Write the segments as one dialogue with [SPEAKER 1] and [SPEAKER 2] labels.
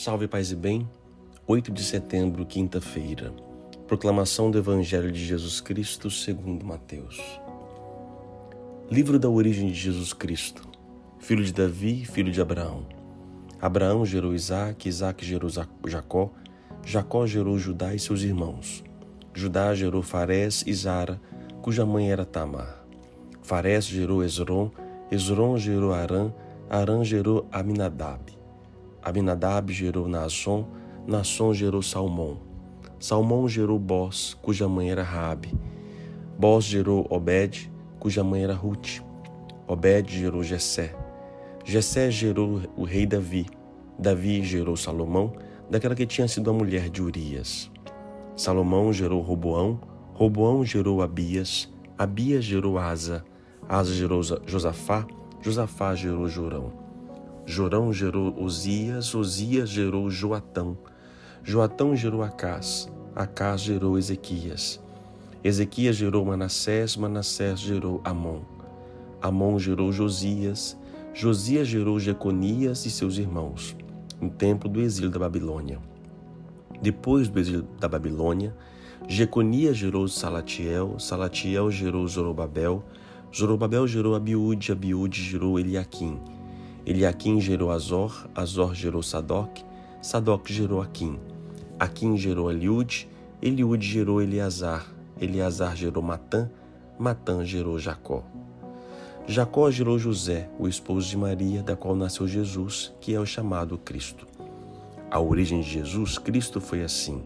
[SPEAKER 1] Salve Paz e Bem, 8 de setembro, quinta-feira. Proclamação do Evangelho de Jesus Cristo segundo Mateus. Livro da origem de Jesus Cristo. Filho de Davi, filho de Abraão. Abraão gerou Isaac, Isaac gerou Jacó, Jacó gerou Judá e seus irmãos. Judá gerou Farés e Zara, cuja mãe era Tamar. Farés gerou Esron, Esron gerou Arã, Arã gerou Aminadab. Abinadab gerou Naasson, Naasson gerou Salmão. Salmão gerou Bós, cuja mãe era Rabi. Bós gerou Obed, cuja mãe era Ruth. Obed gerou Jessé. Jessé gerou o rei Davi. Davi gerou Salomão, daquela que tinha sido a mulher de Urias. Salomão gerou Roboão, Roboão gerou Abias, Abias gerou Asa, Asa gerou Josafá, Josafá gerou Jorão. Jorão gerou Osias, Osias gerou Joatão, Joatão gerou Acás, Acás gerou Ezequias, Ezequias gerou Manassés, Manassés gerou Amon, Amon gerou Josias, Josias gerou Jeconias e seus irmãos, no templo do exílio da Babilônia. Depois do exílio da Babilônia, Jeconias gerou Salatiel, Salatiel gerou Zorobabel, Zorobabel gerou Abiúde, Abiúde gerou Eliaquim, Eliaquim gerou Azor, Azor gerou Sadoc, Sadoc gerou Aquim, Aquim gerou Eliude, Eliude gerou Eleazar, Eleazar gerou Matã, Matã gerou Jacó. Jacó gerou José, o esposo de Maria, da qual nasceu Jesus, que é o chamado Cristo. A origem de Jesus, Cristo, foi assim.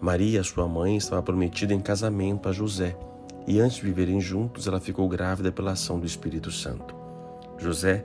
[SPEAKER 1] Maria, sua mãe, estava prometida em casamento a José, e antes de viverem juntos, ela ficou grávida pela ação do Espírito Santo. José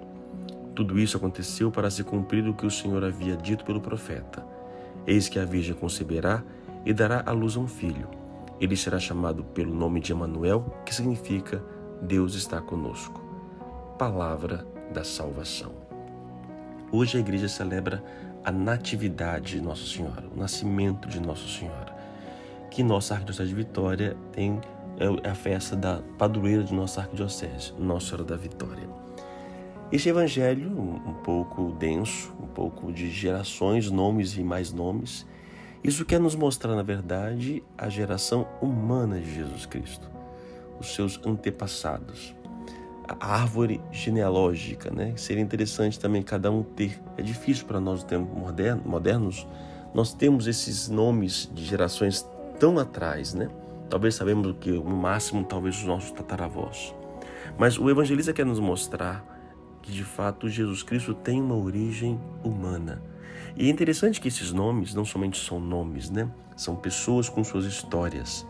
[SPEAKER 1] Tudo isso aconteceu para se cumprir o que o Senhor havia dito pelo profeta. Eis que a Virgem conceberá e dará à luz um filho. Ele será chamado pelo nome de Emanuel, que significa Deus está conosco. Palavra da salvação. Hoje a igreja celebra a natividade de Nossa Senhora, o nascimento de Nossa Senhora. Que nossa Arquidiocese de Vitória tem é a festa da padroeira de nossa Arquidiocese, Nossa Senhora da Vitória. Este evangelho, um pouco denso, um pouco de gerações, nomes e mais nomes, isso quer nos mostrar, na verdade, a geração humana de Jesus Cristo, os seus antepassados, a árvore genealógica, né? Seria interessante também cada um ter. É difícil para nós, tempos modernos, nós temos esses nomes de gerações tão atrás, né? Talvez sabemos o que, no máximo, talvez os nossos tataravós. Mas o evangelista quer nos mostrar que de fato Jesus Cristo tem uma origem humana. E é interessante que esses nomes não somente são nomes, né? São pessoas com suas histórias.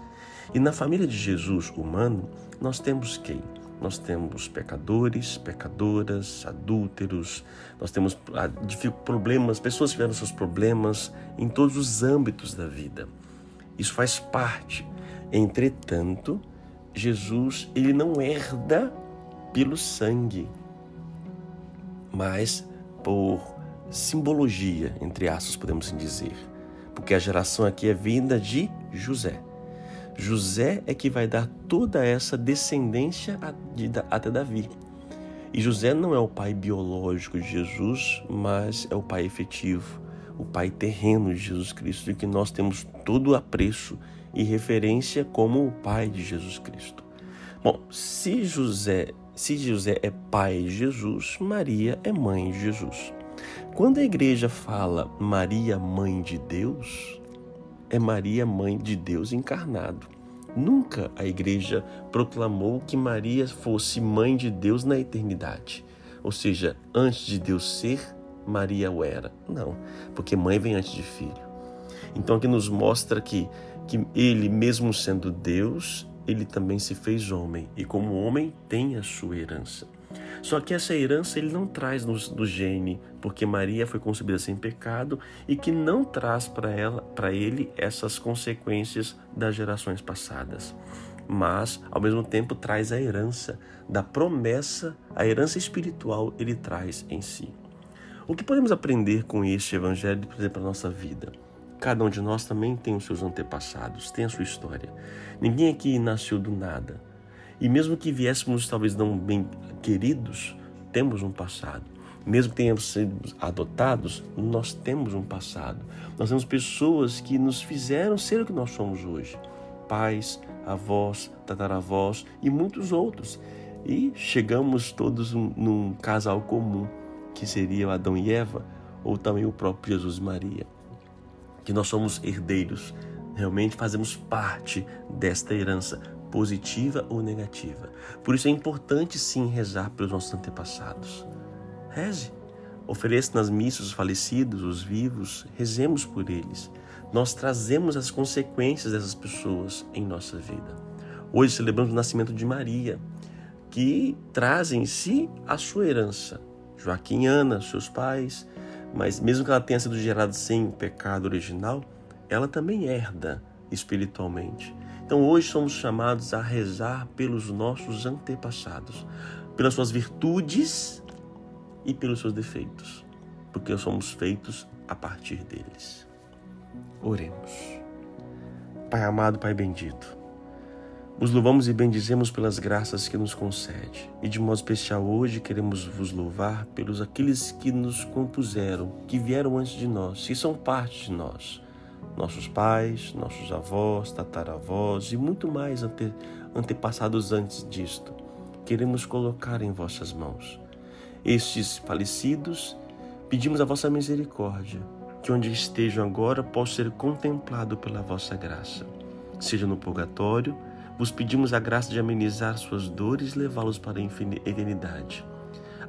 [SPEAKER 1] E na família de Jesus humano, nós temos quem? Nós temos pecadores, pecadoras, adúlteros, nós temos ah, problemas, pessoas que tiveram seus problemas em todos os âmbitos da vida. Isso faz parte. Entretanto, Jesus, ele não herda pelo sangue, mas por simbologia, entre aspas, podemos assim dizer. Porque a geração aqui é vinda de José. José é que vai dar toda essa descendência até Davi. E José não é o pai biológico de Jesus, mas é o pai efetivo, o pai terreno de Jesus Cristo, de que nós temos todo o apreço e referência como o pai de Jesus Cristo. Bom, se José se José é pai de Jesus, Maria é mãe de Jesus. Quando a igreja fala Maria, mãe de Deus, é Maria, mãe de Deus encarnado. Nunca a igreja proclamou que Maria fosse mãe de Deus na eternidade. Ou seja, antes de Deus ser, Maria o era. Não, porque mãe vem antes de filho. Então aqui nos mostra que, que ele, mesmo sendo Deus, ele também se fez homem e, como homem, tem a sua herança. Só que essa herança ele não traz no, do gene, porque Maria foi concebida sem pecado e que não traz para ela, para ele essas consequências das gerações passadas. Mas, ao mesmo tempo, traz a herança da promessa, a herança espiritual ele traz em si. O que podemos aprender com este evangelho para a nossa vida? Cada um de nós também tem os seus antepassados, tem a sua história. Ninguém aqui nasceu do nada. E mesmo que viéssemos talvez não bem queridos, temos um passado. Mesmo que tenhamos sido adotados, nós temos um passado. Nós temos pessoas que nos fizeram ser o que nós somos hoje. Pais, avós, tataravós e muitos outros. E chegamos todos num casal comum, que seria Adão e Eva, ou também o próprio Jesus Maria que nós somos herdeiros, realmente fazemos parte desta herança, positiva ou negativa. Por isso é importante sim rezar pelos nossos antepassados. Reze. Ofereça nas missas os falecidos, os vivos, rezemos por eles. Nós trazemos as consequências dessas pessoas em nossa vida. Hoje celebramos o nascimento de Maria, que traz em si a sua herança. Joaquim e Ana, seus pais, mas mesmo que ela tenha sido gerada sem o pecado original, ela também herda espiritualmente. Então hoje somos chamados a rezar pelos nossos antepassados, pelas suas virtudes e pelos seus defeitos, porque somos feitos a partir deles. Oremos. Pai amado, Pai bendito, vos louvamos e bendizemos pelas graças que nos concede. E de modo especial hoje queremos vos louvar pelos aqueles que nos compuseram, que vieram antes de nós, que são parte de nós. Nossos pais, nossos avós, tataravós e muito mais ante, antepassados antes disto. Queremos colocar em vossas mãos. Estes falecidos, pedimos a vossa misericórdia, que onde estejam agora possam ser contemplados pela vossa graça, seja no purgatório, vos pedimos a graça de amenizar suas dores e levá-los para a eternidade.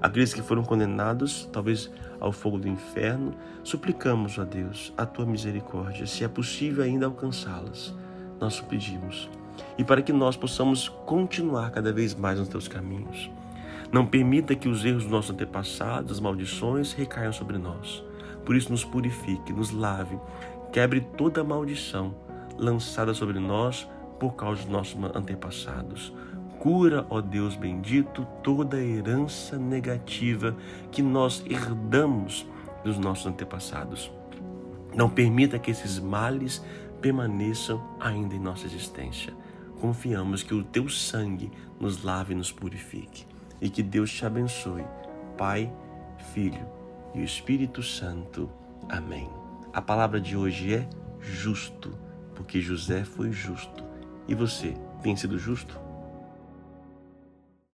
[SPEAKER 1] Aqueles que foram condenados, talvez ao fogo do inferno, suplicamos, a Deus, a tua misericórdia, se é possível ainda alcançá-las. Nós o pedimos. E para que nós possamos continuar cada vez mais nos teus caminhos. Não permita que os erros dos nossos antepassados, as maldições, recaiam sobre nós. Por isso, nos purifique, nos lave, quebre toda maldição lançada sobre nós por causa dos nossos antepassados. Cura, ó Deus bendito, toda a herança negativa que nós herdamos dos nossos antepassados. Não permita que esses males permaneçam ainda em nossa existência. Confiamos que o teu sangue nos lave e nos purifique. E que Deus te abençoe, Pai, Filho e Espírito Santo. Amém. A palavra de hoje é justo, porque José foi justo e você tem sido justo?